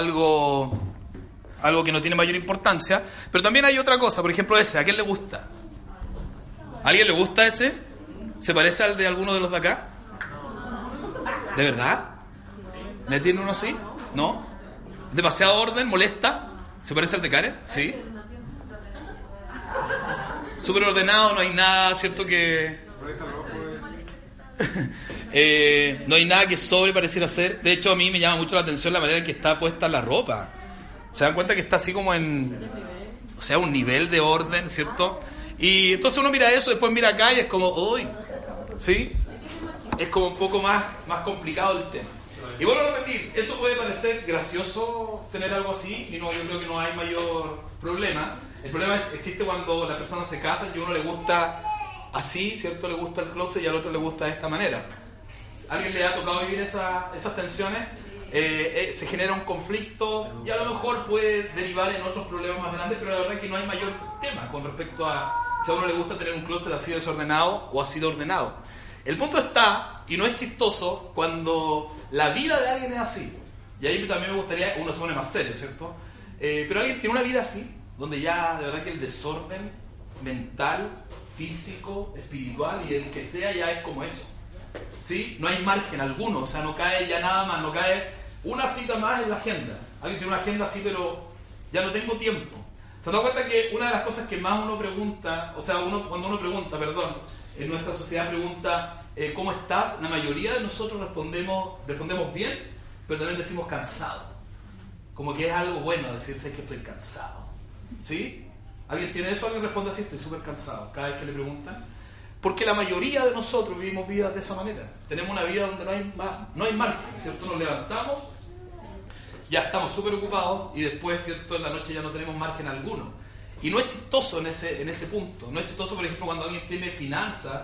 Algo, algo que no tiene mayor importancia. Pero también hay otra cosa, por ejemplo ese, ¿a quién le gusta? ¿A alguien le gusta ese? ¿Se parece al de alguno de los de acá? ¿De verdad? ¿Le tiene uno así? ¿No? ¿Demasiado orden? ¿Molesta? ¿Se parece al de Karen? ¿Sí? Súper ordenado, no hay nada, ¿cierto? Que... Eh, no hay nada que sobre pareciera ser. De hecho, a mí me llama mucho la atención la manera en que está puesta la ropa. Se dan cuenta que está así como en. O sea, un nivel de orden, ¿cierto? Y entonces uno mira eso, después mira acá y es como, uy, ¿sí? Es como un poco más, más complicado el tema. Y vuelvo a repetir, eso puede parecer gracioso tener algo así, y no, yo creo que no hay mayor problema. El problema existe cuando la persona se casa y a uno le gusta así, ¿cierto? Le gusta el closet y al otro le gusta de esta manera. ¿Alguien le ha tocado vivir esa- esas tensiones? Eh, eh, se genera un conflicto y a lo mejor puede derivar en otros problemas más grandes, pero la verdad es que no hay mayor tema con respecto a si a uno le gusta tener un closet así desordenado o así de ordenado. El punto está, y no es chistoso, cuando la vida de alguien es así. Y ahí también me gustaría, uno se pone más serio, ¿cierto? Eh, pero alguien tiene una vida así, donde ya de verdad que el desorden mental, físico, espiritual y el que sea ya es como eso. ¿Sí? No hay margen alguno, o sea, no cae ya nada más, no cae una cita más en la agenda. Alguien tiene una agenda así, pero ya no tengo tiempo. ¿Se da cuenta que una de las cosas que más uno pregunta, o sea, uno, cuando uno pregunta, perdón, en nuestra sociedad pregunta, eh, ¿cómo estás? La mayoría de nosotros respondemos, respondemos bien, pero también decimos cansado. Como que es algo bueno decir, sé que estoy cansado. ¿Sí? ¿Alguien tiene eso? ¿Alguien responde así? Estoy súper cansado. Cada vez que le preguntan. Porque la mayoría de nosotros vivimos vidas de esa manera. Tenemos una vida donde no hay, no hay margen, ¿cierto? Nos levantamos, ya estamos súper ocupados y después, ¿cierto? En la noche ya no tenemos margen alguno. Y no es chistoso en ese, en ese punto. No es chistoso, por ejemplo, cuando alguien tiene finanzas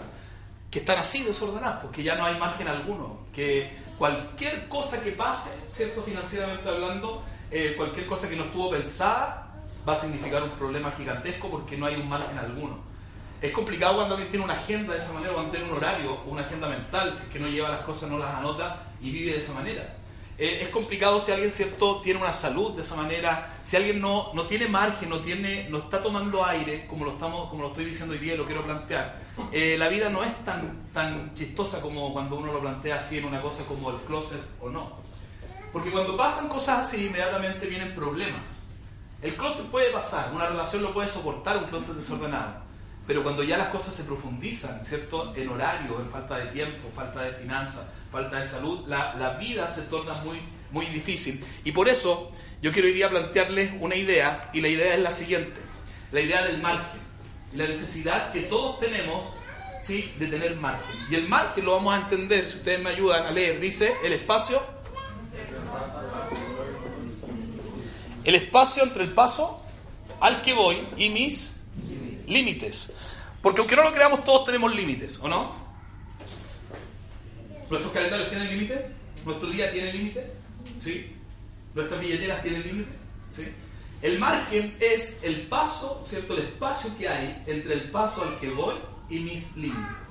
que están así desordenadas, porque ya no hay margen alguno. Que cualquier cosa que pase, ¿cierto? Financieramente hablando, eh, cualquier cosa que no estuvo pensada va a significar un problema gigantesco porque no hay un margen alguno. Es complicado cuando alguien tiene una agenda de esa manera, cuando tiene un horario una agenda mental, si es que no lleva las cosas, no las anota y vive de esa manera. Eh, es complicado si alguien cierto tiene una salud de esa manera, si alguien no, no tiene margen, no tiene, no está tomando aire, como lo estamos, como lo estoy diciendo hoy día y lo quiero plantear. Eh, la vida no es tan, tan chistosa como cuando uno lo plantea así en una cosa como el closet o no. Porque cuando pasan cosas así, inmediatamente vienen problemas. El closet puede pasar, una relación lo puede soportar, un closet desordenado. Pero cuando ya las cosas se profundizan, ¿cierto? En horario, en falta de tiempo, falta de finanzas, falta de salud, la, la vida se torna muy, muy difícil. Y por eso yo quiero hoy día plantearles una idea, y la idea es la siguiente, la idea del margen, la necesidad que todos tenemos ¿sí? de tener margen. Y el margen lo vamos a entender, si ustedes me ayudan a leer, dice el espacio el espacio entre el paso al que voy y mis límites. Porque aunque no lo creamos, todos tenemos límites, ¿o no? ¿Nuestros calendarios tienen límites? ¿Nuestro día tiene límites? ¿Sí? ¿Nuestras billeteras tienen límites? ¿Sí? El margen es el paso, ¿cierto? El espacio que hay entre el paso al que voy y mis límites.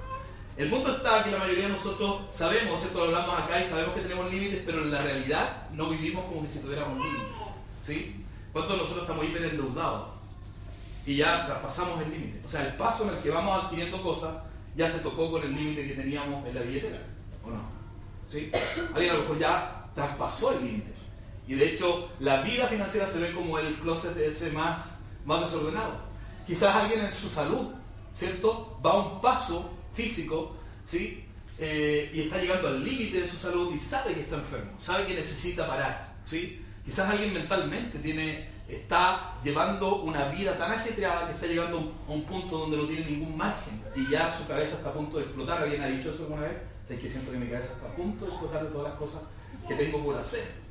El punto está que la mayoría de nosotros sabemos, ¿cierto? Lo hablamos acá y sabemos que tenemos límites, pero en la realidad no vivimos como si tuviéramos límites. ¿Sí? ¿Cuántos de nosotros estamos hiper endeudados? Y ya traspasamos el límite. O sea, el paso en el que vamos adquiriendo cosas ya se tocó con el límite que teníamos en la billetera. ¿O no? ¿Sí? Alguien a lo mejor ya traspasó el límite. Y de hecho, la vida financiera se ve como el closet ese más, más desordenado. Quizás alguien en su salud, ¿cierto? Va a un paso físico, ¿sí? Eh, y está llegando al límite de su salud y sabe que está enfermo, sabe que necesita parar, ¿sí? Quizás alguien mentalmente tiene, está llevando una vida tan ajetreada que está llegando a un, punto donde no tiene ningún margen y ya su cabeza está a punto de explotar. ¿Alguien ha dicho eso alguna vez? Sé que siento que mi cabeza está a punto de explotar de todas las cosas que tengo por hacer.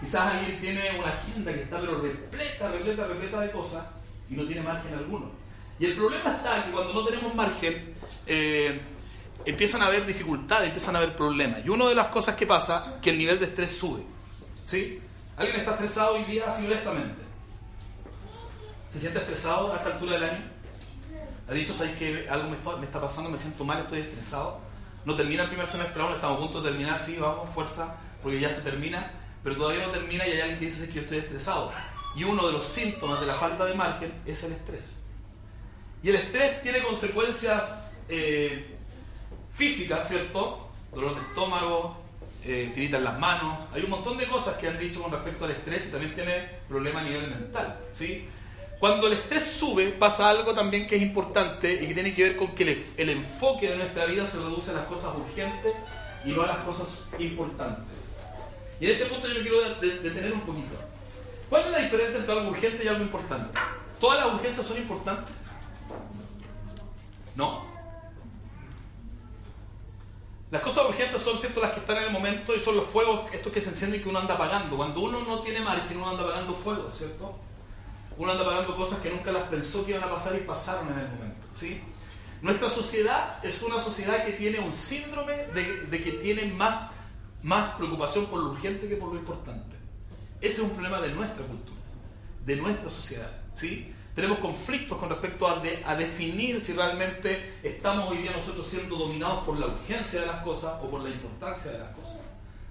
Quizás alguien tiene una agenda que está pero repleta, repleta, repleta de cosas y no tiene margen alguno. Y el problema está que cuando no tenemos margen, eh, empiezan a haber dificultades, empiezan a haber problemas. Y una de las cosas que pasa, que el nivel de estrés sube. ¿Sí? ¿Alguien está estresado hoy día así honestamente? ¿Se siente estresado a esta altura del año? ¿Ha dicho, sabes que algo me está, pasando, me siento mal, estoy estresado? No termina el primer semestre aún, estamos a punto de terminar, sí, vamos, fuerza, porque ya se termina, pero todavía no termina y hay alguien que dice que yo estoy estresado. Y uno de los síntomas de la falta de margen es el estrés. Y el estrés tiene consecuencias eh, físicas, ¿cierto? Dolor de estómago, eh, en las manos. Hay un montón de cosas que han dicho con respecto al estrés y también tiene problemas a nivel mental, ¿sí? Cuando el estrés sube, pasa algo también que es importante y que tiene que ver con que el, enfoque de nuestra vida se reduce a las cosas urgentes y no a las cosas importantes. Y en este punto yo quiero detener un poquito. ¿Cuál es la diferencia entre algo urgente y algo importante? ¿Todas las urgencias son importantes? No. Las cosas urgentes son cierto las que están en el momento y son los fuegos estos que se encienden y que uno anda apagando. Cuando uno no tiene margen, uno anda apagando fuego, ¿cierto? Uno anda apagando cosas que nunca las pensó que iban a pasar y pasaron en el momento, ¿sí? Nuestra sociedad es una sociedad que tiene un síndrome de, de que tiene más, más preocupación por lo urgente que por lo importante. Ese es un problema de nuestra cultura, de nuestra sociedad, ¿sí? Tenemos conflictos con respecto a, a, definir si realmente estamos hoy día nosotros siendo dominados por la urgencia de las cosas o por la importancia de las cosas.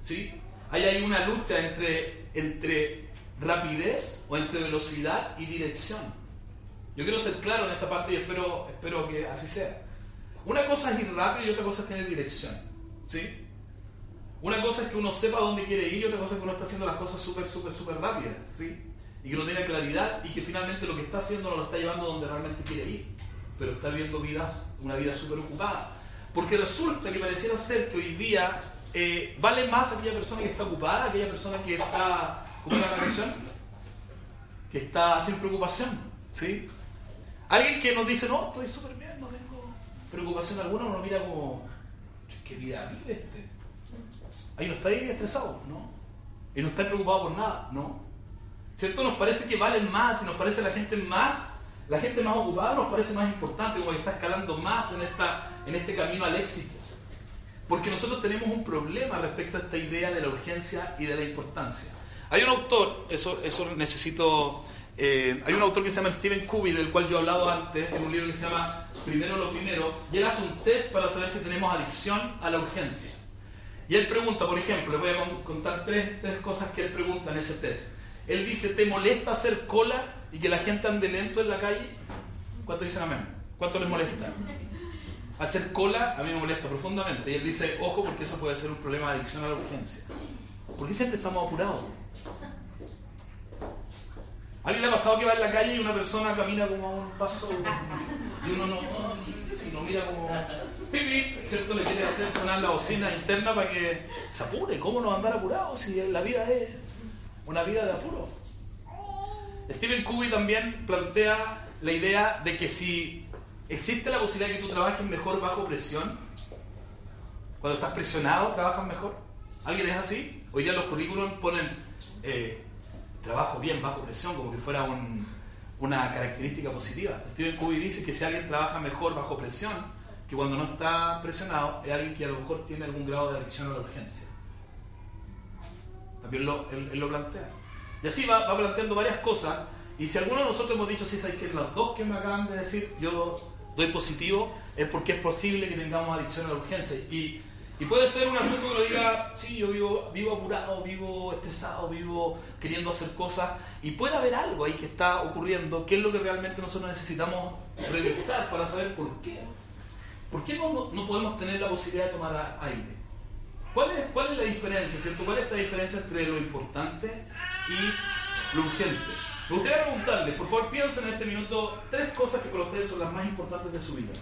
¿Sí? Hay ahí una lucha entre, entre rapidez o entre velocidad y dirección. Yo quiero ser claro en esta parte y espero, espero que así sea. Una cosa es ir rápido y otra cosa es tener dirección. ¿Sí? Una cosa es que uno sepa dónde quiere ir y otra cosa es que uno está haciendo las cosas súper, súper, súper rápidas. ¿sí? y que no tenga claridad y que finalmente lo que está haciendo no lo está llevando donde realmente quiere ir, pero está viviendo vida, una vida súper ocupada. Porque resulta que pareciera ser que hoy día eh, vale más aquella persona que está ocupada, aquella persona que está una canción, que está sin preocupación. ¿sí? Alguien que nos dice, no, estoy súper bien, no tengo preocupación alguna, uno mira como, ¿qué vida vive este? Ahí no está ahí estresado, no. Y no está preocupado por nada, no. ¿Cierto? Nos parece que valen más y nos parece la gente más, la gente más ocupada nos parece más importante, como que está escalando más en, esta, en este camino al éxito. Porque nosotros tenemos un problema respecto a esta idea de la urgencia y de la importancia. Hay un autor, eso, eso necesito, eh, hay un autor que se llama Stephen Covey, del cual yo he hablado antes, en un libro que se llama Primero lo Primero, y él hace un test para saber si tenemos adicción a la urgencia. Y él pregunta, por ejemplo, le voy a contar tres, tres cosas que él pregunta en ese test. Él dice, ¿te molesta hacer cola y que la gente ande lento en la calle? ¿Cuánto dicen amén? ¿Cuánto les molesta? Hacer cola a mí me molesta profundamente. Y él dice, ojo, porque eso puede ser un problema de adicción a la urgencia. ¿Por qué siempre estamos apurados? ¿A ¿Alguien le ha pasado que va en la calle y una persona camina como a un paso y uno no, no mira como ¿cierto? Le quiere hacer sonar la bocina interna para que se apure. ¿Cómo no andar apurado si la vida es una vida de apuro. Stephen Covey también plantea la idea de que si existe la posibilidad de que tú trabajes mejor bajo presión, cuando estás presionado, trabajas mejor. ¿Alguien es así? Hoy día los currículums ponen eh, trabajo bien bajo presión, como que fuera una característica positiva. Stephen Covey dice que si alguien trabaja mejor bajo presión, que cuando no está presionado, es alguien que a lo mejor tiene algún grado de adicción a la urgencia. También lo, él, lo plantea. Y así va, va, planteando varias cosas. Y si alguno de nosotros hemos dicho, sí, sabes que las dos que me acaban de decir, yo doy positivo, es porque es posible que tengamos adicción a la urgencia. Y, y puede ser un asunto que lo diga, sí, yo vivo, vivo apurado, vivo estresado, vivo queriendo hacer cosas. Y puede haber algo ahí que está ocurriendo, que es lo que realmente nosotros necesitamos revisar para saber por qué. ¿Por qué no, no podemos tener la posibilidad de tomar aire? ¿Cuál es, ¿Cuál es la diferencia, cierto? ¿Cuál es esta diferencia entre lo importante y lo urgente? Me gustaría preguntarles, por favor, piensen en este minuto tres cosas que para ustedes son las más importantes de su vida.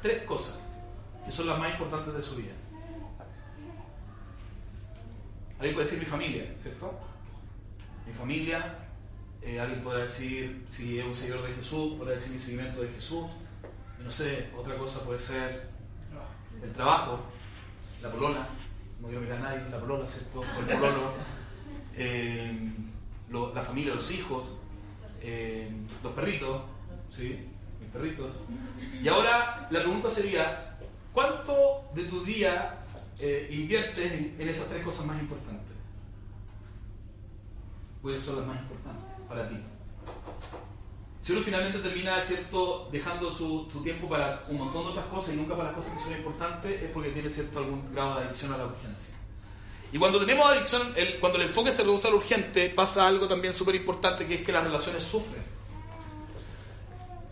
Tres cosas que son las más importantes de su vida. Alguien puede decir mi familia, ¿cierto? Mi familia, eh, alguien podrá decir si es un seguidor de Jesús, podrá decir mi seguimiento de Jesús. No sé, otra cosa puede ser el trabajo, la polona, no quiero mirar a nadie, la polola, ¿cierto? O el pololo, eh, lo- la familia, los hijos, eh, los perritos, ¿sí? Mis perritos. Y ahora la pregunta sería, ¿cuánto de tu día eh, inviertes en, esas tres cosas más importantes? ¿Cuáles son las más importantes para ti? Si uno finalmente termina cierto dejando su, tiempo para un montón de otras cosas y nunca para las cosas que son importantes, es porque tiene cierto algún grado de adicción a la urgencia. Y cuando tenemos adicción, cuando el enfoque se reduce al urgente, pasa algo también súper importante, que es que las relaciones sufren.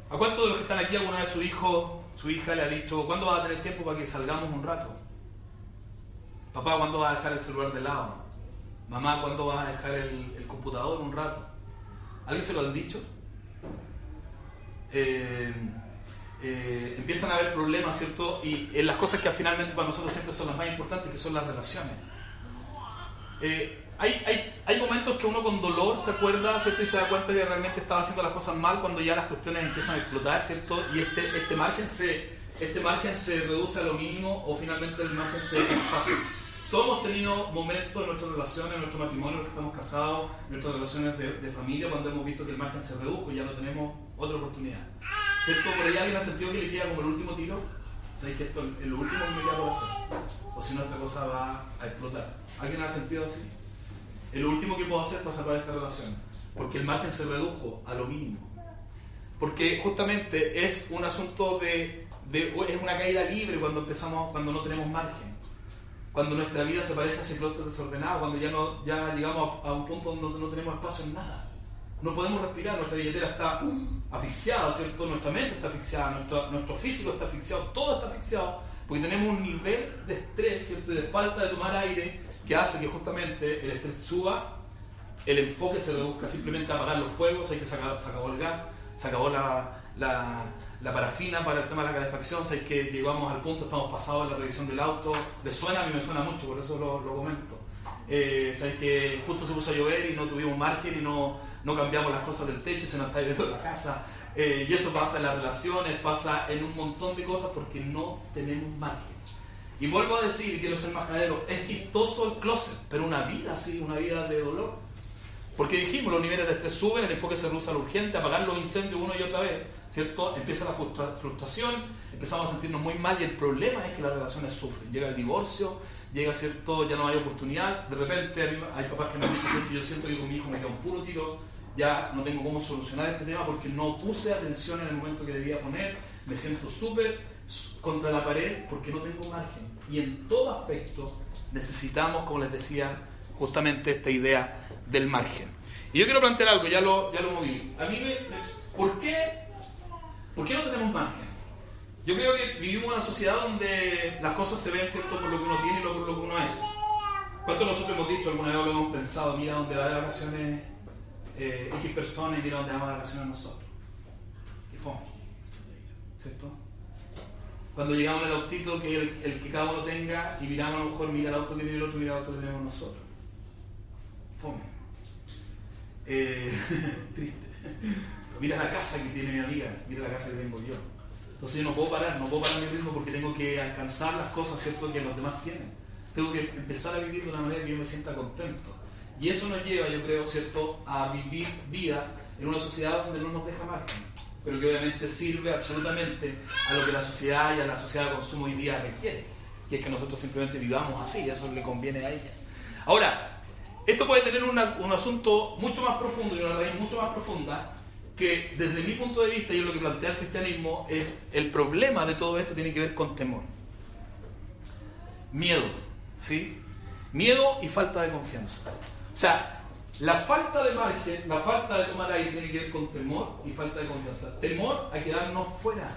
¿A cuántos de los que están aquí alguna vez su hijo, su hija le ha dicho, ¿cuándo vas a tener tiempo para que salgamos un rato? Papá, ¿cuándo vas a dejar el celular de lado? Mamá, ¿cuándo vas a dejar el, computador un rato? ¿Alguien se lo han dicho? Eh, eh, empiezan a haber problemas, ¿cierto? Y en las cosas que finalmente para nosotros siempre son las más importantes, que son las relaciones. Eh, hay, hay, hay momentos que uno con dolor se acuerda, ¿cierto? Y se da cuenta que realmente estaba haciendo las cosas mal cuando ya las cuestiones empiezan a explotar, ¿cierto? Y este, este, margen, se, este margen se reduce a lo mínimo o finalmente el margen se pasa. Todos hemos tenido momentos en nuestras relaciones, en nuestro matrimonio, los que estamos casados, en nuestras relaciones de, de familia, cuando hemos visto que el margen se redujo y ya no tenemos otra oportunidad. ¿Cierto? Por ahí alguien ha sentido que le queda como el último tiro. ¿Sabéis que esto es lo último que me queda por hacer? O si no, esta cosa va a explotar. ¿Alguien ha sentido así? Lo último que puedo hacer para salvar esta relación. Porque el margen se redujo a lo mínimo. Porque justamente es un asunto de, de- es una caída libre cuando empezamos, cuando no tenemos margen. Cuando nuestra vida se parece a ese closet desordenado, cuando ya no, ya llegamos a, a un punto donde no tenemos espacio en nada. No podemos respirar, nuestra billetera está asfixiada, ¿cierto? Nuestra mente está asfixiada, nuestro, nuestro físico está asfixiado, todo está asfixiado, porque tenemos un nivel de estrés, ¿cierto? Y de falta de tomar aire que hace que justamente el estrés suba, el enfoque se reduzca simplemente a apagar los fuegos, hay que sacar, se acabó el gas, se acabó la, la, la parafina para el tema de la calefacción, sabéis que llegamos al punto, estamos pasados en la revisión del auto, le suena, a mí me suena mucho, por eso lo, lo comento. Eh, sabéis que justo se puso a llover y no tuvimos margen y no, no cambiamos las cosas del techo y se nos está yendo la casa. Eh, y eso pasa en las relaciones, pasa en un montón de cosas porque no tenemos margen. Y vuelvo a decir, quiero ser majadero, es chistoso el closet, pero una vida así, una vida de dolor. Porque dijimos, los niveles de estrés suben, el enfoque se reduce al urgente, apagar los incendios una y otra vez, ¿cierto? Empieza la frustra- frustración, empezamos a sentirnos muy mal y el problema es que las relaciones sufren. Llega el divorcio, llega, ¿cierto? Ya no hay oportunidad, de repente hay papás que me han dicho "Sí, que yo siento que con mi hijo me queda un puro tiro, ya no tengo cómo solucionar este tema porque no puse atención en el momento que debía poner, me siento súper contra la pared porque no tengo margen. Y en todo aspecto necesitamos, como les decía, justamente esta idea del margen. Y yo quiero plantear algo, ya lo, ya lo moví. A mí me, ¿por, qué, ¿Por qué no tenemos margen? Yo creo que vivimos en una sociedad donde las cosas se ven cierto por lo que uno tiene y por lo que uno es. ¿Cuántos nosotros hemos dicho, alguna vez lo hemos pensado, mira dónde va de vacaciones eh, X personas y mira dónde vamos de vacaciones nosotros? Qué fome. ¿Cierto? Cuando llegamos el autito, que el, el que cada uno tenga y miramos a lo mejor, mira el auto que tiene el otro, mira el auto que tenemos nosotros. Fome. Eh, triste. Mira la casa que tiene mi amiga, mira la casa que tengo yo. Entonces yo no puedo parar, no puedo parar mi ritmo porque tengo que alcanzar las cosas ¿cierto? que los demás tienen. Tengo que empezar a vivir de una manera que yo me sienta contento. Y eso nos lleva, yo creo, ¿cierto?, a vivir vidas en una sociedad donde no nos deja margen, pero que obviamente sirve absolutamente a lo que la sociedad y a la sociedad de consumo hoy día requiere, que es que nosotros simplemente vivamos así, y eso le conviene a ella. Ahora, esto puede tener una- un asunto mucho más profundo y una raíz mucho más profunda que desde mi punto de vista y lo que plantea el cristianismo es el problema de todo esto tiene que ver con temor. Miedo, ¿sí? Miedo y falta de confianza. La falta de margen, la falta de tomar aire tiene que ver con temor y falta de confianza. Temor a quedarnos fuera,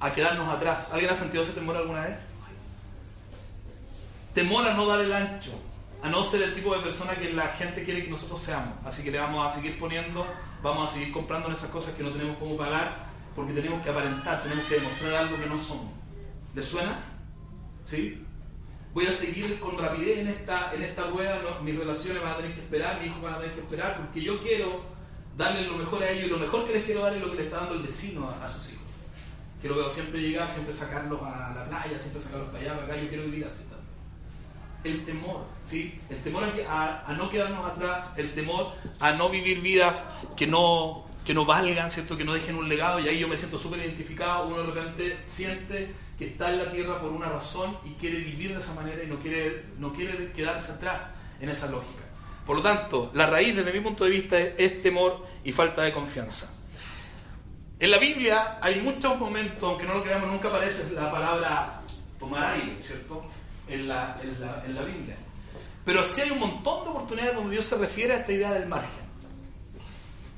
a quedarnos atrás. ¿Alguien ha sentido ese temor alguna vez? Temor a no dar el ancho, a no ser el tipo de persona que la gente quiere que nosotros seamos. Así que le vamos a seguir poniendo, vamos a seguir comprando esas cosas que no tenemos cómo pagar, porque tenemos que aparentar, tenemos que demostrar algo que no somos. ¿Les suena? ¿Sí? Voy a seguir con rapidez en esta, en esta rueda, no- mis relaciones van a tener que esperar, mis hijos van a tener que esperar, porque yo quiero darles lo mejor a ellos y lo mejor que les quiero dar es lo que le está dando el vecino a, a sus hijos. Que lo veo siempre llegar, siempre sacarlos a la playa, siempre sacarlos para allá, para acá, yo quiero vivir así también. el temor, ¿sí? El temor a, a no quedarnos atrás, el temor a no vivir vidas que no, que no valgan, ¿cierto? Que no dejen un legado. Y ahí yo me siento súper identificado. Uno de repente siente que está en la tierra por una razón y quiere vivir de esa manera y no quiere, no quiere quedarse atrás en esa lógica. Por lo tanto, la raíz desde mi punto de vista es, temor y falta de confianza. En la Biblia hay muchos momentos, aunque no lo creamos, nunca aparece la palabra tomar aire, ¿cierto? En la, en la, en la Biblia. Pero sí hay un montón de oportunidades donde Dios se refiere a esta idea del margen.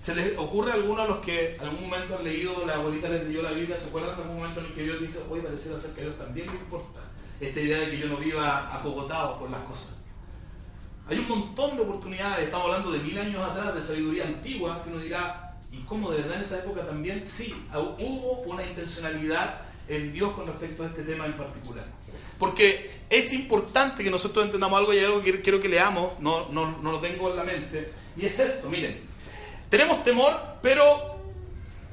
¿Se les ocurre a algunos a los que algún momento han leído, la abuelita les leyó la Biblia, ¿se acuerdan de algún momento en el que Dios dice, hoy pareciera ser que a Dios también le importa esta idea de que yo no viva acogotado por las cosas? Hay un montón de oportunidades, estamos hablando de mil años atrás, de sabiduría antigua, que uno dirá, ¿y cómo de verdad en esa época también? Sí, hubo una intencionalidad en Dios con respecto a este tema en particular. Porque es importante que nosotros entendamos algo y hay algo que quiero que leamos, no, no, no lo tengo en la mente, y es esto, miren, tenemos temor, pero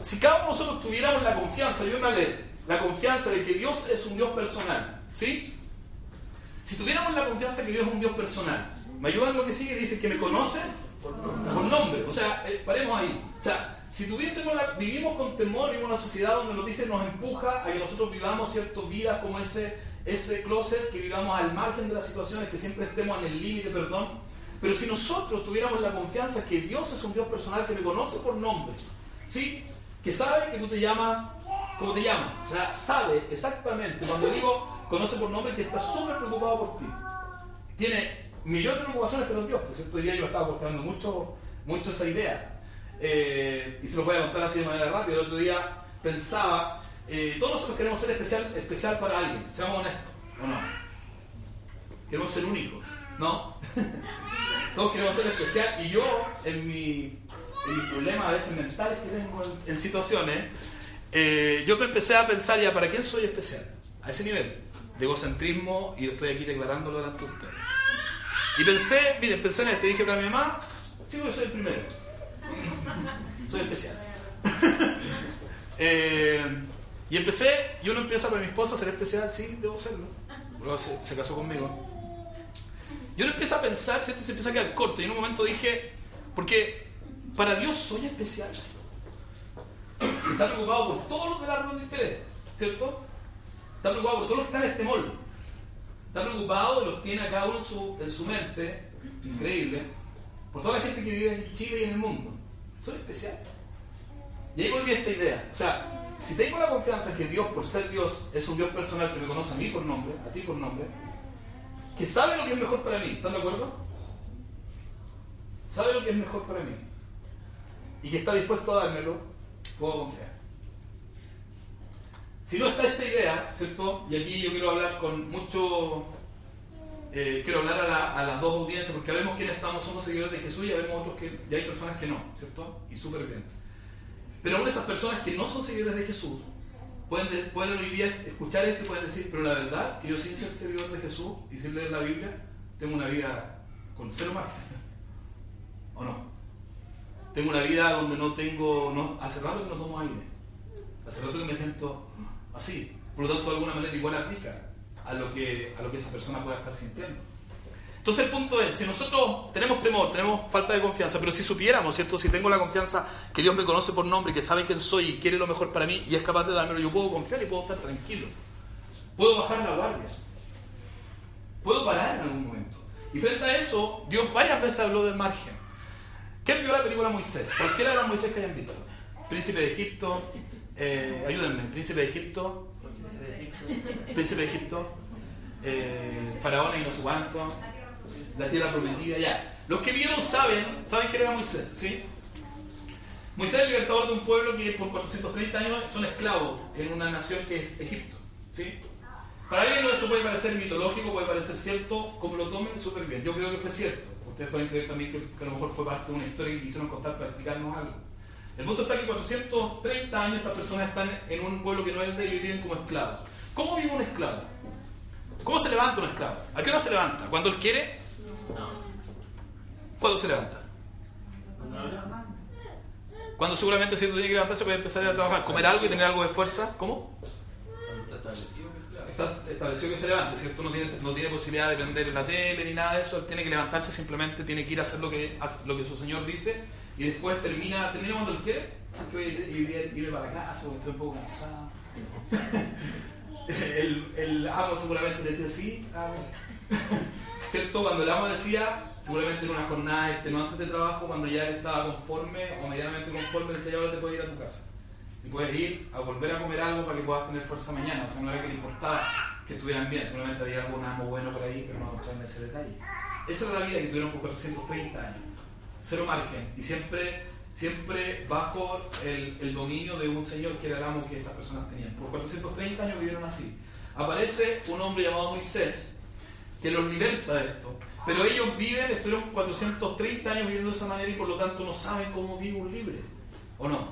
si cada uno de nosotros tuviéramos la confianza, yo me leer, la confianza de que Dios es un Dios personal, ¿sí? Si tuviéramos la confianza de que Dios es un Dios personal, ¿me ayudan lo que sigue? Dice que me conoce por nombre. O sea, eh, paremos ahí. O sea, si tuviésemos la, vivimos con temor, en una sociedad donde nos dice, nos empuja a que nosotros vivamos ciertas vidas como ese, ese closet, que vivamos al margen de las situaciones, que siempre estemos en el límite, perdón. Pero si nosotros tuviéramos la confianza que Dios es un Dios personal que me conoce por nombre, ¿sí? Que sabe que tú te llamas, ¿cómo te llamas? O sea, sabe exactamente, cuando digo conoce por nombre, que está súper preocupado por ti. Tiene millones de preocupaciones, pero Dios, por cierto día yo estaba costando mucho, mucho esa idea. Eh, y se lo voy a contar así de manera rápida. El otro día pensaba, eh, todos nosotros queremos ser especial, especial para alguien, seamos honestos, ¿o no? Queremos ser únicos, ¿no? todos queremos ser especial y yo, en mi, en mi problema a veces mentales que tengo en, situaciones, eh, yo me empecé a pensar ya, ¿para quién soy especial? A ese nivel de egocentrismo y estoy aquí declarándolo delante de ustedes. Y pensé, miren, pensé en esto y dije para mi mamá, sí, porque soy el primero. Soy especial. Eh, y empecé, y uno empieza para mi esposa a ser especial, sí, debo serlo. Se casó conmigo. Y uno empieza a pensar, ¿cierto? Se empieza a quedar corto. Y en un momento dije, porque para Dios soy especial. Está preocupado por todos los del árbol de interés, ¿cierto? Está preocupado por todos los que están en este molde. Está preocupado y los tiene a cada uno en su, en su mente, increíble, por toda la gente que vive en Chile y en el mundo. Soy especial. Y ahí volví a esta idea. O sea, si tengo la confianza que Dios, por ser Dios, es un Dios personal que me conoce a mí por nombre, a ti por nombre, que sabe lo que es mejor para mí, ¿están de acuerdo? Sabe lo que es mejor para mí. Y que está dispuesto a dármelo, puedo confiar. Si no está esta idea, ¿cierto? Y aquí yo quiero hablar con mucho. Eh, quiero hablar a, las dos audiencias, porque vemos quiénes estamos, somos seguidores de Jesús y vemos otros que ya hay personas que no, ¿cierto? Y súper bien. Pero aún esas personas que no son seguidores de Jesús pueden, pueden hoy día escuchar esto y pueden decir, pero la verdad que yo sin ser seguidor de Jesús y sin leer la Biblia, tengo una vida con cero margen. ¿O no? Tengo una vida donde no tengo, no, hace rato que no tomo aire. Hace rato que me siento así. Por lo tanto, de alguna manera igual aplica a lo que, a lo que esa persona pueda estar sintiendo. Entonces el punto es, si nosotros tenemos temor, tenemos falta de confianza, pero si supiéramos, ¿cierto? Si tengo la confianza que Dios me conoce por nombre, que sabe quién soy y quiere lo mejor para mí y es capaz de dármelo, yo puedo confiar y puedo estar tranquilo. Puedo bajar la guardia. Puedo parar en algún momento. Y frente a eso, Dios varias veces habló del margen. ¿Quién vio la película Moisés? Cualquiera de los Moisés que hayan visto. Príncipe de Egipto, eh, ayúdenme, príncipe de Egipto, príncipe de Egipto, eh, faraón y no sé cuánto, la tierra prometida, ya. Los que vieron saben, saben que era Moisés, ¿sí? Moisés es el libertador de un pueblo que por 430 años son esclavos en una nación que es Egipto, ¿sí? Para alguien esto puede parecer mitológico, puede parecer cierto, como lo tomen, súper bien. Yo creo que fue cierto. Ustedes pueden creer también que, que, a lo mejor fue parte de una historia que quisieron contar para explicarnos algo. El punto está que 430 años estas personas están en un pueblo que no es de ellos y viven como esclavos. ¿Cómo vive un esclavo? ¿Cómo se levanta un esclavo? ¿A qué hora se levanta? ¿Cuando él quiere? ¿Cuándo se levanta? Cuando seguramente si él tiene que levantarse puede empezar a trabajar, comer algo y tener algo de fuerza. ¿Cómo? está establecido que se levante, ¿cierto? No tiene, no tiene posibilidad de prender la tele ni nada de eso, tiene que levantarse, simplemente tiene que ir a hacer lo que, lo que su señor dice y después termina, termina cuando él quiere, que hoy irme para la casa porque estoy un poco cansado. el, el amo seguramente le decía, sí, amo". ¿cierto? Cuando el amo decía, seguramente en una jornada extenuante de trabajo, cuando ya estaba conforme o medianamente conforme, "Ya ahora te puedes ir a tu casa. Y puedes ir a volver a comer algo para que puedas tener fuerza mañana. O sea, no era que le importaba que estuvieran bien, seguramente había algún amo bueno por ahí, pero no mostrarme ese detalle. Esa era la vida que tuvieron por 430 años. Cero margen. Y siempre, siempre bajo el, el dominio de un señor que era el amo que estas personas tenían. Por 430 años vivieron así. Aparece un hombre llamado Moisés que los liberta de esto. Pero ellos viven, estuvieron 430 años viviendo de esa manera y por lo tanto no saben cómo vive un libre. ¿O no?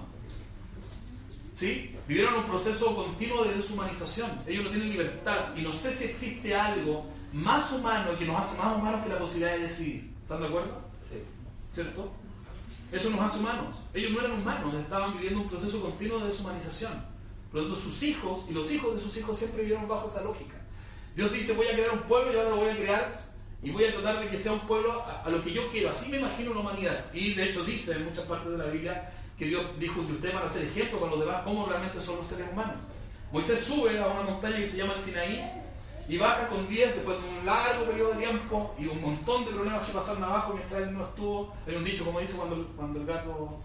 ¿Sí? Vivieron un proceso continuo de deshumanización. Ellos no tienen libertad. Y no sé si existe algo más humano que nos hace más humanos que la posibilidad de decidir. ¿Están de acuerdo? Sí. ¿Cierto? Eso nos hace humanos. Ellos no eran humanos, estaban viviendo un proceso continuo de deshumanización. Por lo tanto, sus hijos y los hijos de sus hijos siempre vivieron bajo esa lógica. Dios dice, voy a crear un pueblo y ahora lo voy a crear y voy a tratar de que sea un pueblo a, lo que yo quiero. Así me imagino la humanidad. Y de hecho dice en muchas partes de la Biblia que Dios dijo que ustedes van a ser ejemplos para los demás, cómo realmente son los seres humanos. Moisés sube a una montaña que se llama el Sinaí y baja con 10 después de un largo periodo de tiempo y un montón de problemas que pasaron abajo mientras él no estuvo. Hay un dicho, como dice cuando, cuando el gato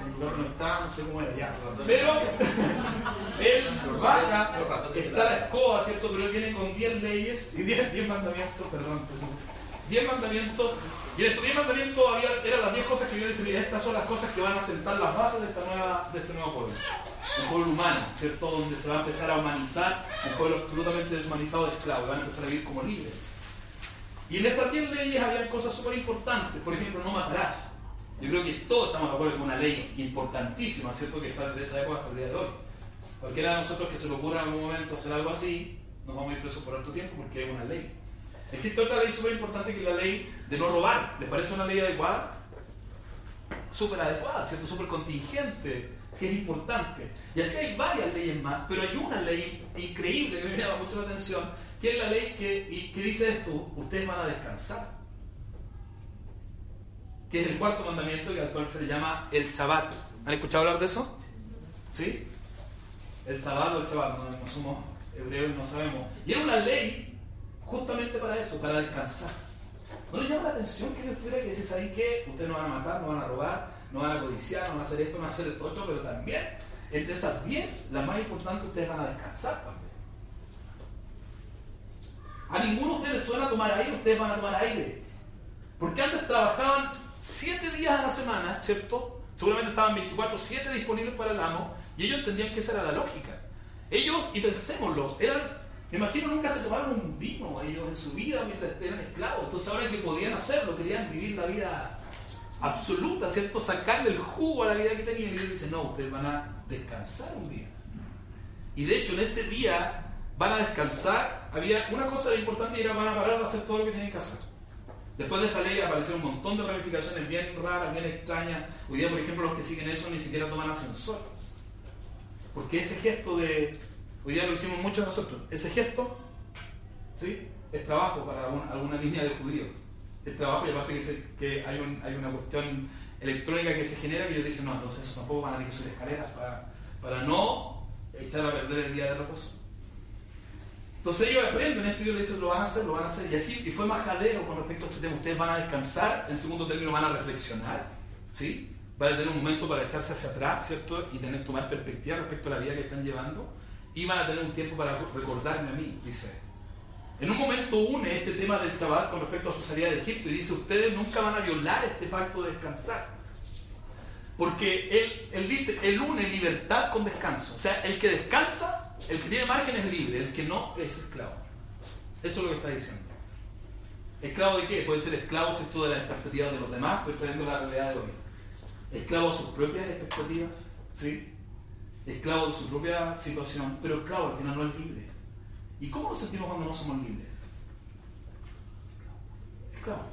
el gato no está, no sé cómo era ya. Pero él baja, está la escoba, ¿cierto? Pero él viene con 10 leyes y 10, 10 mandamientos, perdón, perdón. 10 mandamientos, y en estos 10 mandamientos había, eran las 10 cosas que yo decía, estas son las cosas que van a sentar las bases de, esta nueva, de este nuevo pueblo. Un pueblo humano, ¿cierto? Donde se va a empezar a humanizar, un pueblo absolutamente deshumanizado de esclavos, van a empezar a vivir como libres. Y en esas 10 leyes había cosas súper importantes, por ejemplo, no matarás. Yo creo que todos estamos de acuerdo con una ley importantísima, ¿cierto? Que está desde esa época hasta el día de hoy. Cualquiera de nosotros que se le ocurra en algún momento hacer algo así, nos vamos a ir presos por alto tiempo porque es una ley. Existe otra ley súper importante que es la ley de no robar. ¿Les parece una ley adecuada? Súper adecuada, ¿cierto? Súper contingente, que es importante. Y así hay varias leyes más, pero hay una ley increíble que me llama mucho la atención, que es la ley que, que dice esto, ustedes van a descansar. Que es el cuarto mandamiento y al cual se le llama el Shabbat. ¿Han escuchado hablar de eso? ¿Sí? El Shabbat o el Shabbat, no somos hebreos y no sabemos. Y era una ley justamente para eso, para descansar. ¿No le llama la atención que Dios tuviera que decir, ¿saben qué? Ustedes no van a matar, no van a robar, no van a codiciar, no van a hacer esto, no van a hacer esto otro, pero también, entre esas 10, la más importante, ustedes van a descansar también. A ninguno de ustedes suena tomar aire, ustedes van a tomar aire. Porque antes trabajaban 7 días a la semana, ¿cierto? Seguramente estaban 24-7 disponibles para el amo, y ellos entendían que esa era la lógica. Ellos, y pensémoslo, eran, me imagino nunca se tomaron un vino ellos en su vida mientras eran esclavos. Entonces ahora que podían hacerlo, querían vivir la vida absoluta, ¿cierto? Sacarle el jugo a la vida que tenían. Y Dios dice, no, ustedes van a descansar un día. Y de hecho en ese día van a descansar. Había una cosa importante y era van a parar de hacer todo lo que tienen que hacer. Después de esa ley aparecieron un montón de ramificaciones bien raras, bien extrañas. Hoy día, por ejemplo, los que siguen eso ni siquiera toman ascensor. Porque ese gesto de... Hoy día lo hicimos muchos nosotros. Ese gesto, ¿sí? Es trabajo para un- alguna línea de judíos. Es trabajo y aparte que, hay una cuestión electrónica que se genera que ellos dicen, no, entonces eso tampoco van a tener que subir escaleras para, para no echar a perder el día de reposo. Entonces ellos aprenden esto y Dios dice, lo van a hacer, lo van a hacer. Y así, y fue majadero con respecto a este tema. Ustedes van a descansar, en segundo término van a reflexionar, ¿sí? Van a tener un momento para echarse hacia atrás, ¿cierto? Y tener tomar perspectiva respecto a la vida que están llevando. Y van a tener un tiempo para recordarme a mí, dice. En un momento une este tema del chaval con respecto a su salida de Egipto y dice, ustedes nunca van a violar este pacto de descansar. Porque él, él dice, él une libertad con descanso. O sea, el que descansa, el que tiene margen es libre, el que no es esclavo. Eso es lo que está diciendo. ¿Esclavo de qué? Puede ser esclavo si esto de las expectativas de los demás, estoy trayendo la realidad de hoy. Esclavo de sus propias expectativas, ¿sí? Esclavo de su propia situación, pero esclavo al final no es libre. ¿Y cómo nos sentimos cuando no somos libres? Esclavo.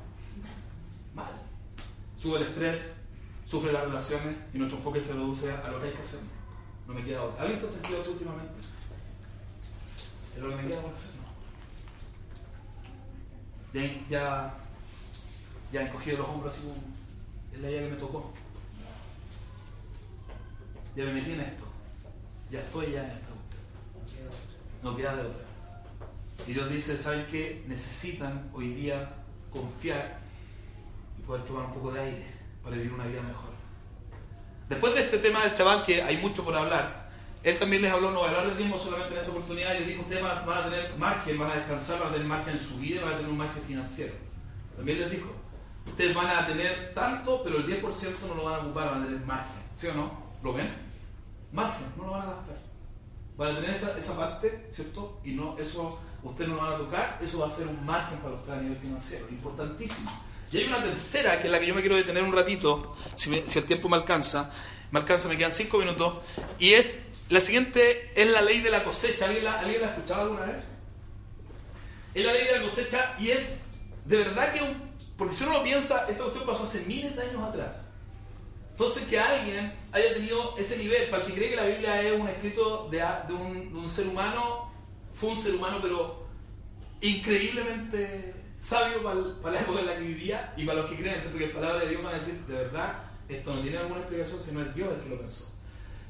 Mal. Sube el estrés, sufre las relaciones y nuestro enfoque se reduce a lo que hay que hacer. No me queda otra. ¿Alguien se ha sentido así últimamente? ¿Es lo que me queda por hacer? No. Ya, ya, he encogido los hombros así como es la idea que me tocó. Ya me metí en esto. Ya estoy ya en esta cuestión. No queda de otra. Y Dios dice, ¿saben qué? Necesitan hoy día confiar y poder tomar un poco de aire para vivir una vida mejor. Después de este tema del chaval, que hay mucho por hablar, él también les habló, no va a hablar de tiempo solamente en esta oportunidad, y les dijo, ustedes van a, tener margen, van a descansar, van a tener margen en su vida van a tener un margen financiero. También les dijo, ustedes van a tener tanto, pero el 10% no lo van a ocupar, van a tener margen. ¿Sí o no? ¿Lo ven? Margen, no lo van a gastar. Van a tener esa, esa parte, ¿cierto? Y no, eso ustedes no lo van a tocar, eso va a ser un margen para ustedes a nivel financiero, importantísimo. Y hay una tercera, que es la que yo me quiero detener un ratito, si, el tiempo me alcanza. Me alcanza, me quedan cinco minutos. Y es, la siguiente es la ley de la cosecha. ¿Alguien la, ¿alguien la ha escuchado alguna vez? Es la ley de la cosecha y es de verdad que, un- porque si uno lo piensa, esta cuestión pasó hace miles de años atrás. Entonces que alguien haya tenido ese nivel, para el que cree que la Biblia es un escrito de un ser humano, fue un ser humano, pero increíblemente sabio para, para la época en la que vivía y para los que creen, ¿cierto? que la palabra de Dios van a decir, de verdad, esto no tiene alguna explicación, sino es Dios el que lo pensó.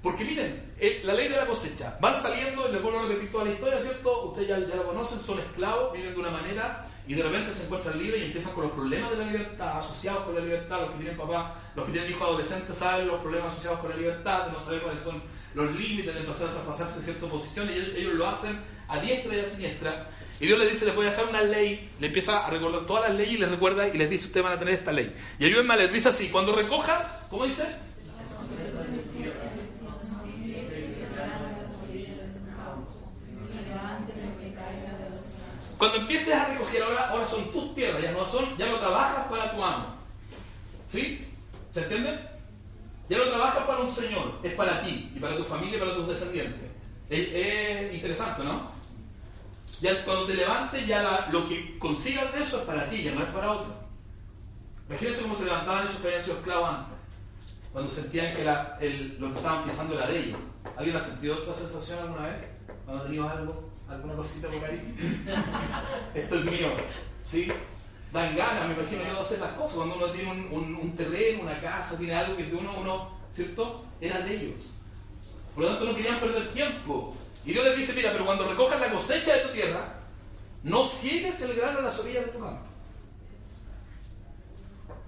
Porque miren, la ley de la cosecha, van saliendo, les vuelvo a repetir toda la historia, ¿cierto? Ustedes ya, ya lo conocen, son esclavos, viven de una manera y de repente se encuentran libres y empiezan con los problemas de la libertad, asociados con la libertad, los que tienen papá, los que tienen hijos adolescentes saben los problemas asociados con la libertad, de no saber cuáles son los límites, de empezar a traspasarse ciertas posiciones, y ellos lo hacen a diestra y a siniestra. Y Dios les dice, les voy a dejar una ley, le empieza a recordar todas las leyes y les recuerda y les dice, ustedes van a tener esta ley. Y ayúdenme a leer, dice así, cuando recojas, ¿cómo dice? Cuando empieces a recoger, ahora, ahora son tus tierras, ya no, son, ya no trabajas para tu amo. ¿Sí? ¿Se entiende? Ya no trabajas para un señor, es para ti y para tu familia y para tus descendientes. Es, es interesante, ¿no? Ya cuando te levantes, ya la- lo que consigas de eso es para ti, ya no es para otro. Imagínense cómo se levantaban esos que habían sido esclavos antes, cuando sentían que la- el- lo que estaban pisando era de ellos. ¿Alguien ha sentido esa sensación alguna vez? Cuando tenido algo, alguna cosita por ahí. Esto es mío, ¿sí? Dan ganas, me imagino yo, de hacer las cosas. Cuando uno tiene un, un- un terreno, una casa, tiene algo que de uno, uno, ¿cierto? Era de ellos. Por lo tanto, no querían perder tiempo. Y Dios les dice, mira, pero cuando recojas la cosecha de tu tierra, no ciegues el grano a las orillas de tu campo.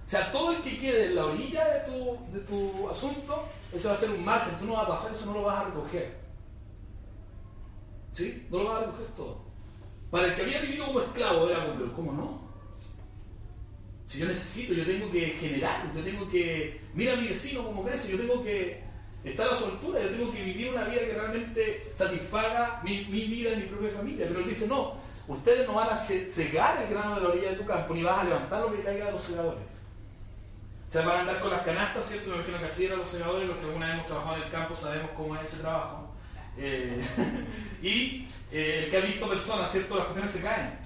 O sea, todo el que quede en la orilla de tu, de tu asunto, ese va a ser un margen, tú no vas a pasar, eso no lo vas a recoger. ¿Sí? No lo vas a recoger todo. Para el que había vivido como esclavo, era como, pero ¿cómo no? Si yo necesito, yo tengo que generar, yo tengo que. Mira a mi vecino cómo crece, yo tengo que estar a su altura, yo tengo que vivir una vida que realmente satisfaga mi, vida y mi propia familia. Pero él dice: No, ustedes no van a ce- cegar el grano de la orilla de tu campo, ni vas a levantar lo que caiga de los segadores. O sea, van a andar con las canastas, ¿cierto? Me imagino que así eran los segadores, los que alguna vez hemos trabajado en el campo sabemos cómo es ese trabajo. Eh, y eh, el que ha visto personas, ¿cierto? Las cuestiones se caen.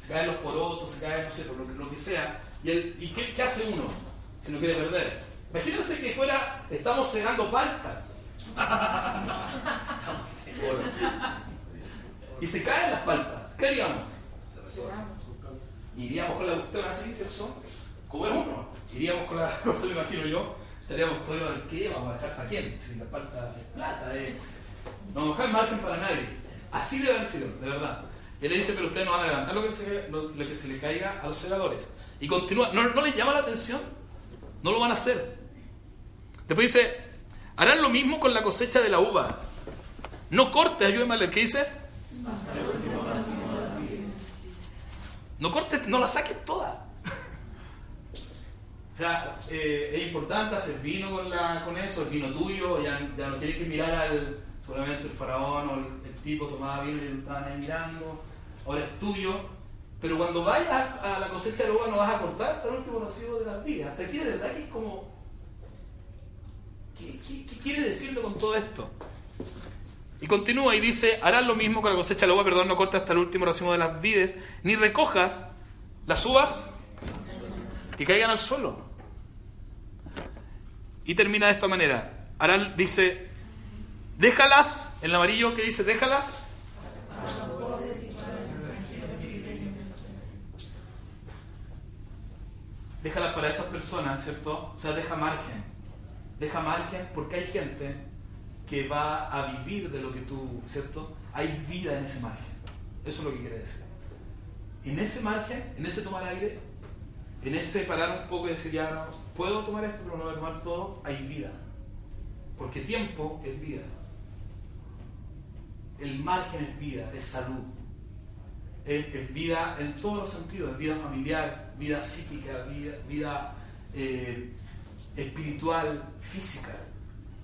Se caen los porotos, se caen, no sé, por lo que, sea. ¿Y, el- y qué, qué hace uno si no quiere perder? Imagínense que fuera, estamos cegando paltas. y se caen las paltas. ¿Qué haríamos? Iríamos con la cuestión así, ¿cierto? Como es uno. Iríamos con la cosa, me imagino yo. Estaríamos todos a ver qué vamos a dejar para quién. Si la palta es plata, es... no vamos dejar margen para nadie. Así debe haber sido, de verdad. Y le dice, pero ustedes no van a levantar lo que se, lo, lo que se le caiga a los segadores. Y continúa, ¿no, ¿no les llama la atención? No lo van a hacer. Después dice, harán lo mismo con la cosecha de la uva. No cortes, ayúdame a leer, ¿qué dice? No cortes, no la saques toda. O sea, eh, es importante hacer vino con, eso, el vino tuyo, ya, no tienes que mirar al, seguramente el faraón o el, tipo tomaba vino y lo estaban ahí mirando, ahora es tuyo, pero cuando vayas a, la cosecha de la uva no vas a cortar hasta el último recibo de las vidas, hasta aquí de verdad que es como, ¿Qué, quiere decirlo con todo esto? Y continúa y dice, harás lo mismo con la cosecha de la uva, perdón, no cortes hasta el último racimo de las vides, ni recojas las uvas que caigan al suelo. Y termina de esta manera. Harán, dice, déjalas, en el amarillo que dice, déjalas. Déjalas para esas personas, ¿cierto? O sea, deja margen. Deja margen porque hay gente que va a vivir de lo que tú, ¿cierto? Hay vida en ese margen. Eso es lo que quiere decir. En ese margen, en ese tomar aire, en ese parar un poco y decir, ya no, puedo tomar esto, pero no voy a tomar todo, hay vida. Porque tiempo es vida. El margen es vida, es salud. Es, vida en todos los sentidos, es vida familiar, vida psíquica, vida, vida eh, espiritual, física.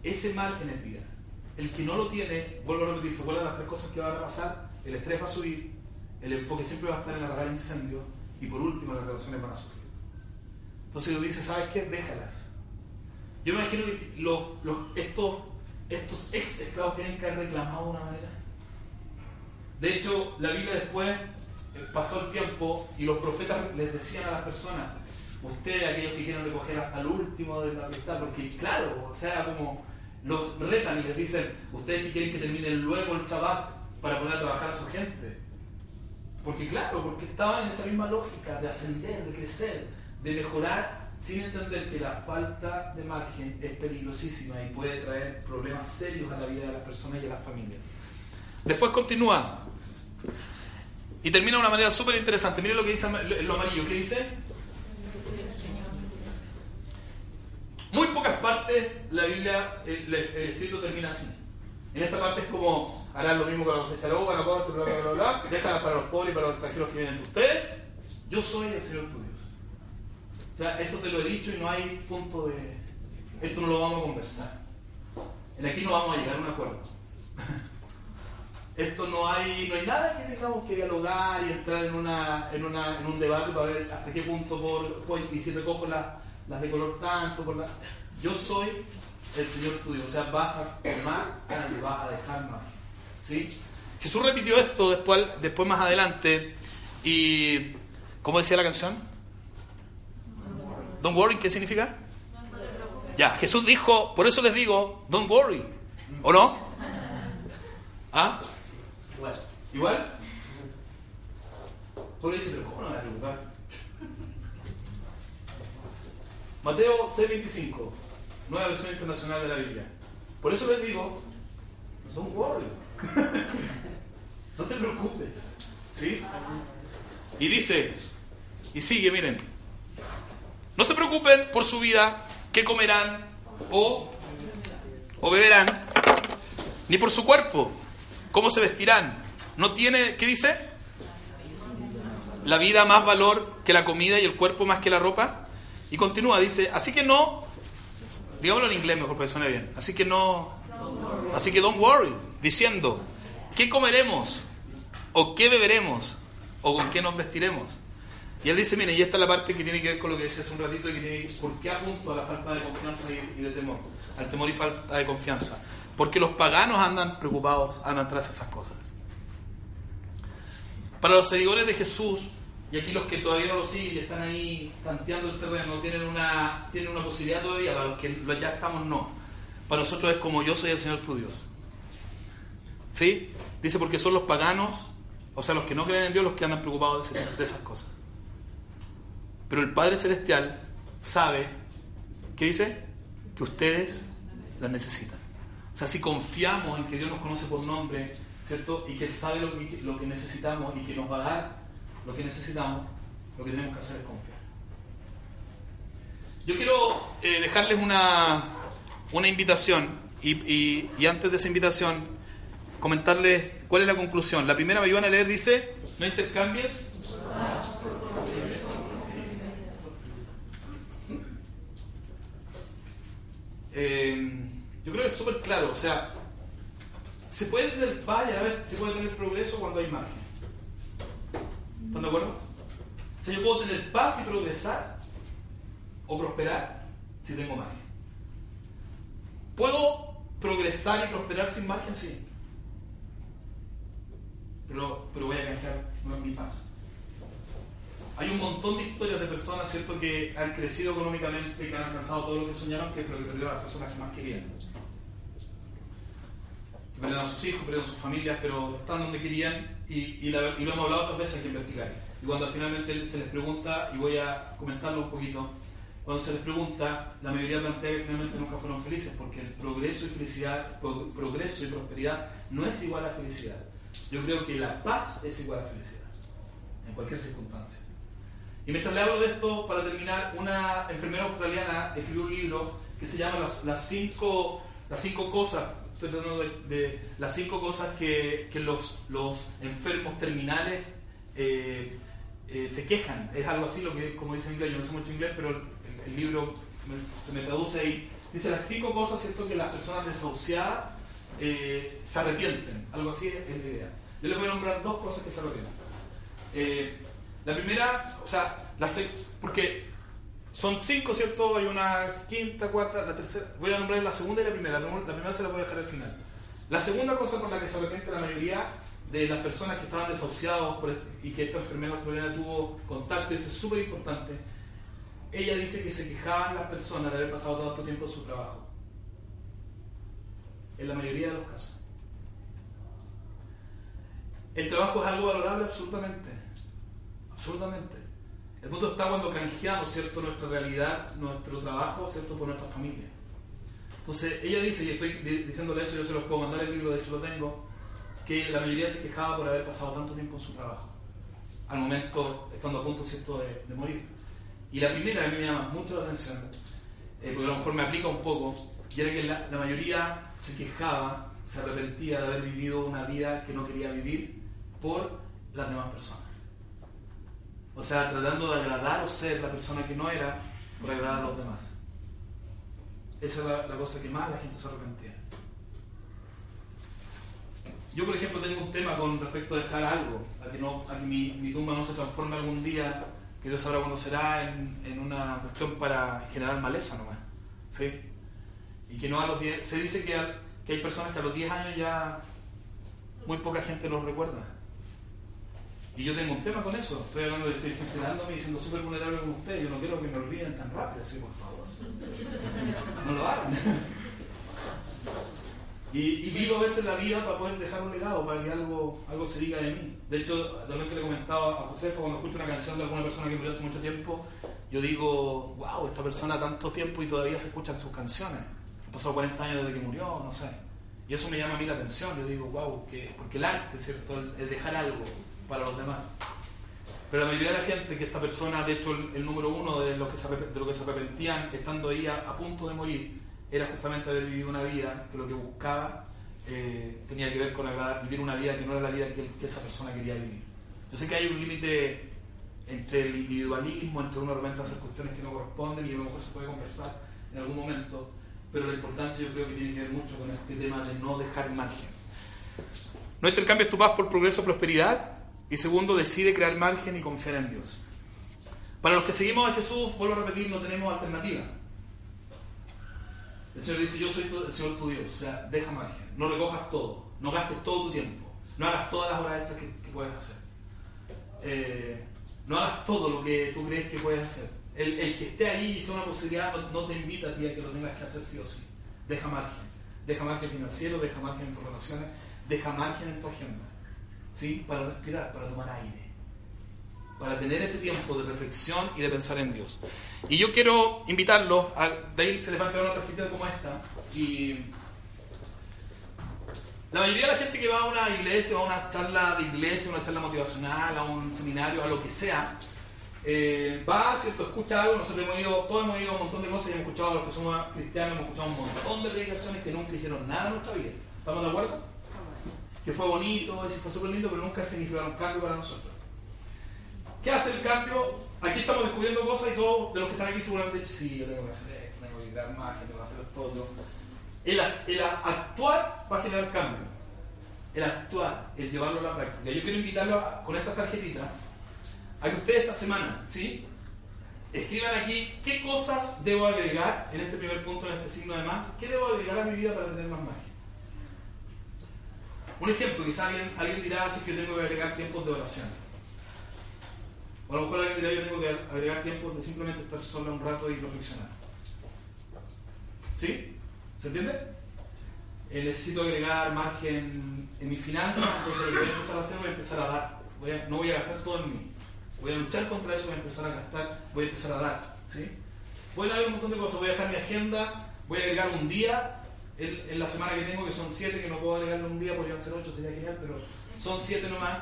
Ese margen es vida. El que no lo tiene, vuelvo a repetir, se vuelven las tres cosas que van a pasar, el estrés va a subir, el enfoque siempre va a estar en apagar incendios y por último las relaciones van a sufrir. Entonces Dios dice, ¿sabes qué? Déjalas. Yo me imagino que los, estos, estos ex esclavos tienen que haber reclamado de una manera. De hecho, la Biblia después eh, pasó el tiempo y los profetas les decían a las personas, ustedes, aquellos que quieren recoger hasta el último de la amistad, porque claro, o sea, como los retan y les dicen, ustedes que quieren que termine luego el Shabbat para poner a trabajar a su gente. Porque claro, porque estaban en esa misma lógica de ascender, de crecer, de mejorar, sin entender que la falta de margen es peligrosísima y puede traer problemas serios a la vida de las personas y a las familias. Después continúa y termina de una manera súper interesante. Miren lo que dice lo amarillo. ¿Qué dice? Muy pocas partes la Biblia, el, el escrito termina así. En esta parte es como harán lo mismo con la cosecha la uva, la bla, bla, bla, bla. Déjala para los pobres y para los extranjeros que vienen de ustedes. Yo soy el Señor tu Dios. O sea, esto te lo he dicho y no hay punto de... Esto no lo vamos a conversar. En aquí no vamos a llegar a un acuerdo. Esto no hay, no hay nada que tengamos que dialogar y entrar en, una, en, una, en un debate para ver hasta qué punto por, y si recojo las, las de color tanto, por la, yo soy el Señor tu Dios. O sea, vas a tomar y vas a dejar más. ¿Sí? Jesús repitió esto después, después más adelante y, ¿cómo decía la canción? Don't worry, ¿qué significa? Ya, Jesús dijo, por eso les digo, don't worry. ¿O no? ¿Ah? Igual. ¿Igual? Pero ¿cómo no me voy a preocupar? Mateo 6:25, nueva versión internacional de la Biblia. Por eso les digo, don't worry. no te preocupes. ¿Sí? Y dice, y sigue, miren. No se preocupen por su vida, qué comerán o, o beberán, ni por su cuerpo, cómo se vestirán. No tiene, ¿qué dice? La vida más valor que la comida y el cuerpo más que la ropa. Y continúa, dice, así que no, digámoslo en inglés mejor para que suene bien, así que no, así que don't worry, diciendo, ¿qué comeremos? ¿O qué beberemos? ¿O con qué nos vestiremos? Y él dice, mire, y esta es la parte que tiene que ver con lo que decía hace un ratito, y que tiene, ¿por qué apunto a la falta de confianza y, y de temor? Al temor y falta de confianza. Porque los paganos andan preocupados, andan tras esas cosas. Para los seguidores de Jesús, y aquí los que todavía no lo siguen están ahí tanteando el terreno, tienen una, tienen una posibilidad todavía, para los que ya estamos no. Para nosotros es como yo soy el Señor tu Dios. ¿Sí? Dice porque son los paganos, o sea, los que no creen en Dios, los que andan preocupados de, ese- de esas cosas. Pero el Padre Celestial sabe, ¿qué dice? Que ustedes las necesitan. O sea, si confiamos en que Dios nos conoce por nombre, ¿cierto? Y que Él sabe lo que necesitamos y que nos va a dar lo que necesitamos, lo que tenemos que hacer es confiar. Yo quiero eh, dejarles una, una invitación y, y- antes de esa invitación comentarles cuál es la conclusión. La primera me iban a leer, dice, no intercambies. Eh, yo creo que es súper claro, o sea, se puede tener y a ver, se puede tener progreso cuando hay margen. ¿Están de acuerdo? O sea, yo puedo tener paz y progresar o prosperar si tengo margen. ¿Puedo progresar y prosperar sin margen? Sí. Pero, pero voy a canjear mi paz. Hay un montón de historias de personas, ¿cierto?, que han crecido económicamente, que han alcanzado todo lo que soñaron, que, pero que perdieron a las personas que más querían. que perdieron a sus hijos, perdieron a sus familias, pero están donde querían y, y, la- y lo hemos hablado otras veces aquí en Vertical. Y cuando finalmente se les pregunta, y voy a comentarlo un poquito, cuando se les pregunta, la mayoría plantea que finalmente nunca fueron felices, porque el progreso y felicidad, pro- progreso y prosperidad no es igual a felicidad. Yo creo que la paz es igual a felicidad, en cualquier circunstancia. Y mientras le hablo de esto, para terminar, una enfermera australiana escribió un libro que se llama Las, las, cinco, las cinco cosas, estoy tratando de, de las cinco cosas que, que los, los enfermos terminales eh, eh, se quejan. Es algo así, lo que como dice en inglés, yo no sé mucho inglés, pero el, libro se me traduce ahí. Dice las cinco cosas, ¿cierto?, que las personas desahuciadas eh, se arrepienten. Algo así es la idea. Yo les voy a nombrar dos cosas que se arrepienten. La primera, o sea, la porque son cinco, ¿cierto? Hay una quinta, cuarta, la tercera. Voy a nombrar la segunda y la primera. La primera se la voy a dejar al final. La segunda cosa por la que se arrepiente la mayoría de las personas que estaban desahuciados por- y que esta enfermera australiana tuvo contacto, y esto es súper importante, ella dice que se quejaban las personas de haber pasado tanto tiempo en su trabajo. En la mayoría de los casos. El trabajo es algo valorable absolutamente. Absolutamente. El punto está cuando canjeamos, ¿cierto?, nuestra realidad, nuestro trabajo, ¿cierto?, por nuestra familia. Entonces, ella dice, y estoy di- diciéndole eso, yo se los puedo mandar el libro, de hecho lo tengo, que la mayoría se quejaba por haber pasado tanto tiempo en su trabajo, al momento, estando a punto, ¿cierto?, de, morir. Y la primera que me llama mucho la atención, eh, porque a lo mejor me aplica un poco, y era que la mayoría se quejaba, se arrepentía de haber vivido una vida que no quería vivir por las demás personas. O sea, tratando de agradar o ser la persona que no era por agradar a los demás. Esa es la, cosa que más la gente se arrepentía. Yo, por ejemplo, tengo un tema con respecto a dejar algo, a que, no, a que mi, mi tumba no se transforme algún día, que Dios sabrá cuándo será, en, en una cuestión para generar maleza nomás. ¿sí? Y que no a los 10. Se dice que, que hay personas que a los 10 años ya muy poca gente los recuerda. Y yo tengo un tema con eso. Estoy hablando estoy sincerándome y siendo súper vulnerable con ustedes. Yo no quiero que me olviden tan rápido, así por favor. No lo hagan. Y, y vivo a veces la vida para poder dejar un legado, para que algo, algo se diga de mí. De hecho, de repente le comentaba a Josefa cuando escucho una canción de alguna persona que murió hace mucho tiempo, yo digo, wow, esta persona tanto tiempo y todavía se escuchan sus canciones. Han pasado 40 años desde que murió, no sé. Y eso me llama a mí la atención. Yo digo, wow, que, porque el arte, ¿cierto? El, el dejar algo para los demás. Pero la mayoría de la gente que esta persona, de hecho, el, número uno de los que se, de los que se arrepentían estando ahí a, a punto de morir, era justamente haber vivido una vida que lo que buscaba eh, tenía que ver con agradar- vivir una vida que no era la vida que, que esa persona quería vivir. Yo sé que hay un límite entre el individualismo, entre uno de repente hacer cuestiones que no corresponden y a lo mejor se puede conversar en algún momento, pero la importancia yo creo que tiene que ver mucho con este tema de no dejar margen. No intercambies tu paz por progreso prosperidad. Y segundo, decide crear margen y confiar en Dios. Para los que seguimos a Jesús, vuelvo a repetir, no tenemos alternativa. El Señor dice, yo soy el Señor tu Dios. O sea, deja margen. No recojas todo. No gastes todo tu tiempo. No hagas todas las horas extras que, puedes hacer. Eh, no hagas todo lo que tú crees que puedes hacer. El, que esté ahí y sea una posibilidad no, no te invita a ti a que lo tengas que hacer sí o sí. Deja margen. Deja margen financiero, deja margen en tus relaciones, deja margen en tu agenda. ¿Sí? Para respirar, para tomar aire. Para tener ese tiempo de reflexión y de pensar en Dios. Y yo quiero invitarlos, a, de ahí se les va a entregar una tarjetita como esta. Y la mayoría de la gente que va a una iglesia, a una charla de iglesia, una charla motivacional, a un seminario, a lo que sea, eh, va, ¿cierto? Escucha algo, nosotros hemos ido, todos hemos ido a un montón de cosas y hemos escuchado a los que somos cristianos, hemos escuchado un montón de predicaciones que nunca hicieron nada en nuestra vida. ¿Estamos de acuerdo? Que fue bonito, y fue súper pero nunca significaron cambio para nosotros. ¿Qué hace el cambio? Aquí estamos descubriendo cosas y todos de los que están aquí seguramente sí, yo tengo que hacer esto, tengo que crear magia, tengo que hacer esto. El, actuar va a generar cambio. El actuar, el llevarlo a la práctica. Yo quiero invitarlo con esta tarjetita a que ustedes esta semana, ¿sí? Escriban aquí qué cosas debo agregar en este primer punto, en este signo de más, qué debo agregar a mi vida para tener más magia. Un ejemplo, quizá alguien, dirá así que yo tengo que agregar tiempos de oración. O a lo mejor alguien dirá yo tengo que agregar tiempos de simplemente estar solo un rato y reflexionar. ¿Sí? ¿Se entiende? eh, necesito agregar margen en mi finanza, entonces lo que voy a empezar a hacer voy a empezar a dar. No voy a gastar todo en mí. Voy a luchar contra eso, voy a empezar a gastar, voy a empezar a dar. ¿sí? Pueden haber un montón de cosas. Voy a dejar mi agenda, voy a agregar un día en, en la semana que tengo, que son 7, que no puedo agregarle un día, podrían ser 8, sería genial, pero son 7 nomás,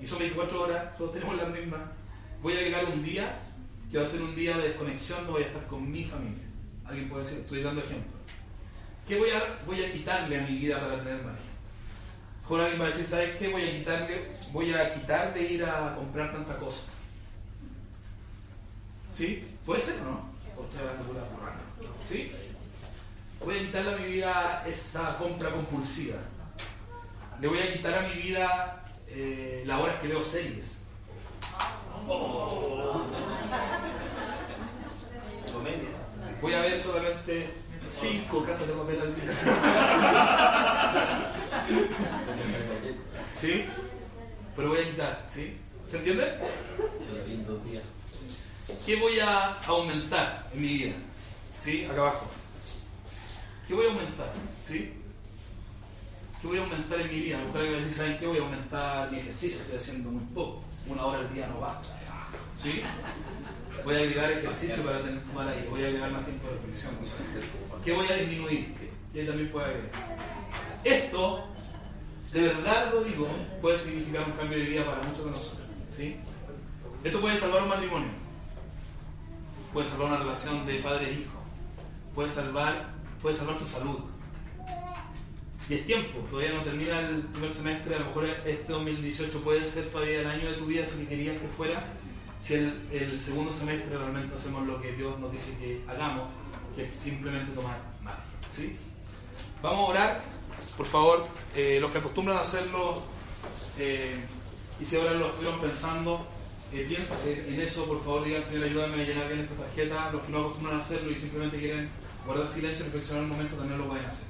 y son 24 horas, todos tenemos las mismas. Voy a agregar un día, que va a ser un día de desconexión, no voy a estar con mi familia. Alguien puede decir, estoy dando ejemplo. ¿Qué voy a, voy a quitarle a mi vida para tener margen? Ahora alguien va a decir, ¿sabes qué? Voy a quitarle, voy a quitar de ir a comprar tanta cosa. ¿Sí? ¿Puede ser o no? O estoy hablando pura. ¿Sí? Voy a quitarle a mi vida esa compra compulsiva. Le voy a quitar a mi vida eh, las horas que veo series. Voy a ver solamente cinco casas de papel al día. ¿Sí? Pero voy a quitar, ¿sí? ¿Se entiende? ¿Qué voy a aumentar en mi vida? ¿Sí? Acá abajo. ¿Qué voy a aumentar? ¿Sí? ¿Qué voy a aumentar en mi vida? A lo mejor alguien va a decir, ¿saben qué? Voy a aumentar mi ejercicio, estoy haciendo muy poco. Una hora al día no basta. ¿Sí? Voy a agregar ejercicio para tener tomar ahí. Voy a agregar más tiempo de reflexión. ¿Qué voy a disminuir? Y ahí también puede agregar. Esto, de verdad lo digo, puede significar un cambio de vida para muchos de nosotros. ¿Sí? Esto puede salvar un matrimonio. Puede salvar una relación de padre e hijo. Puede salvar, puede salvar tu salud. Y es tiempo, todavía no termina el primer semestre, a lo mejor este 2018 puede ser todavía el año de tu vida si querías que fuera, si el, segundo semestre realmente hacemos lo que Dios nos dice que hagamos, que es simplemente tomar margen. ¿sí? Vamos a orar, por favor, eh, los que acostumbran a hacerlo, eh, y si ahora lo estuvieron pensando, eh, piensen en eso, por favor, digan, Señor, ayúdame a llenar bien esta tarjeta. Los que no acostumbran a hacerlo y simplemente quieren guardar silencio y reflexionar un momento, también lo pueden hacer.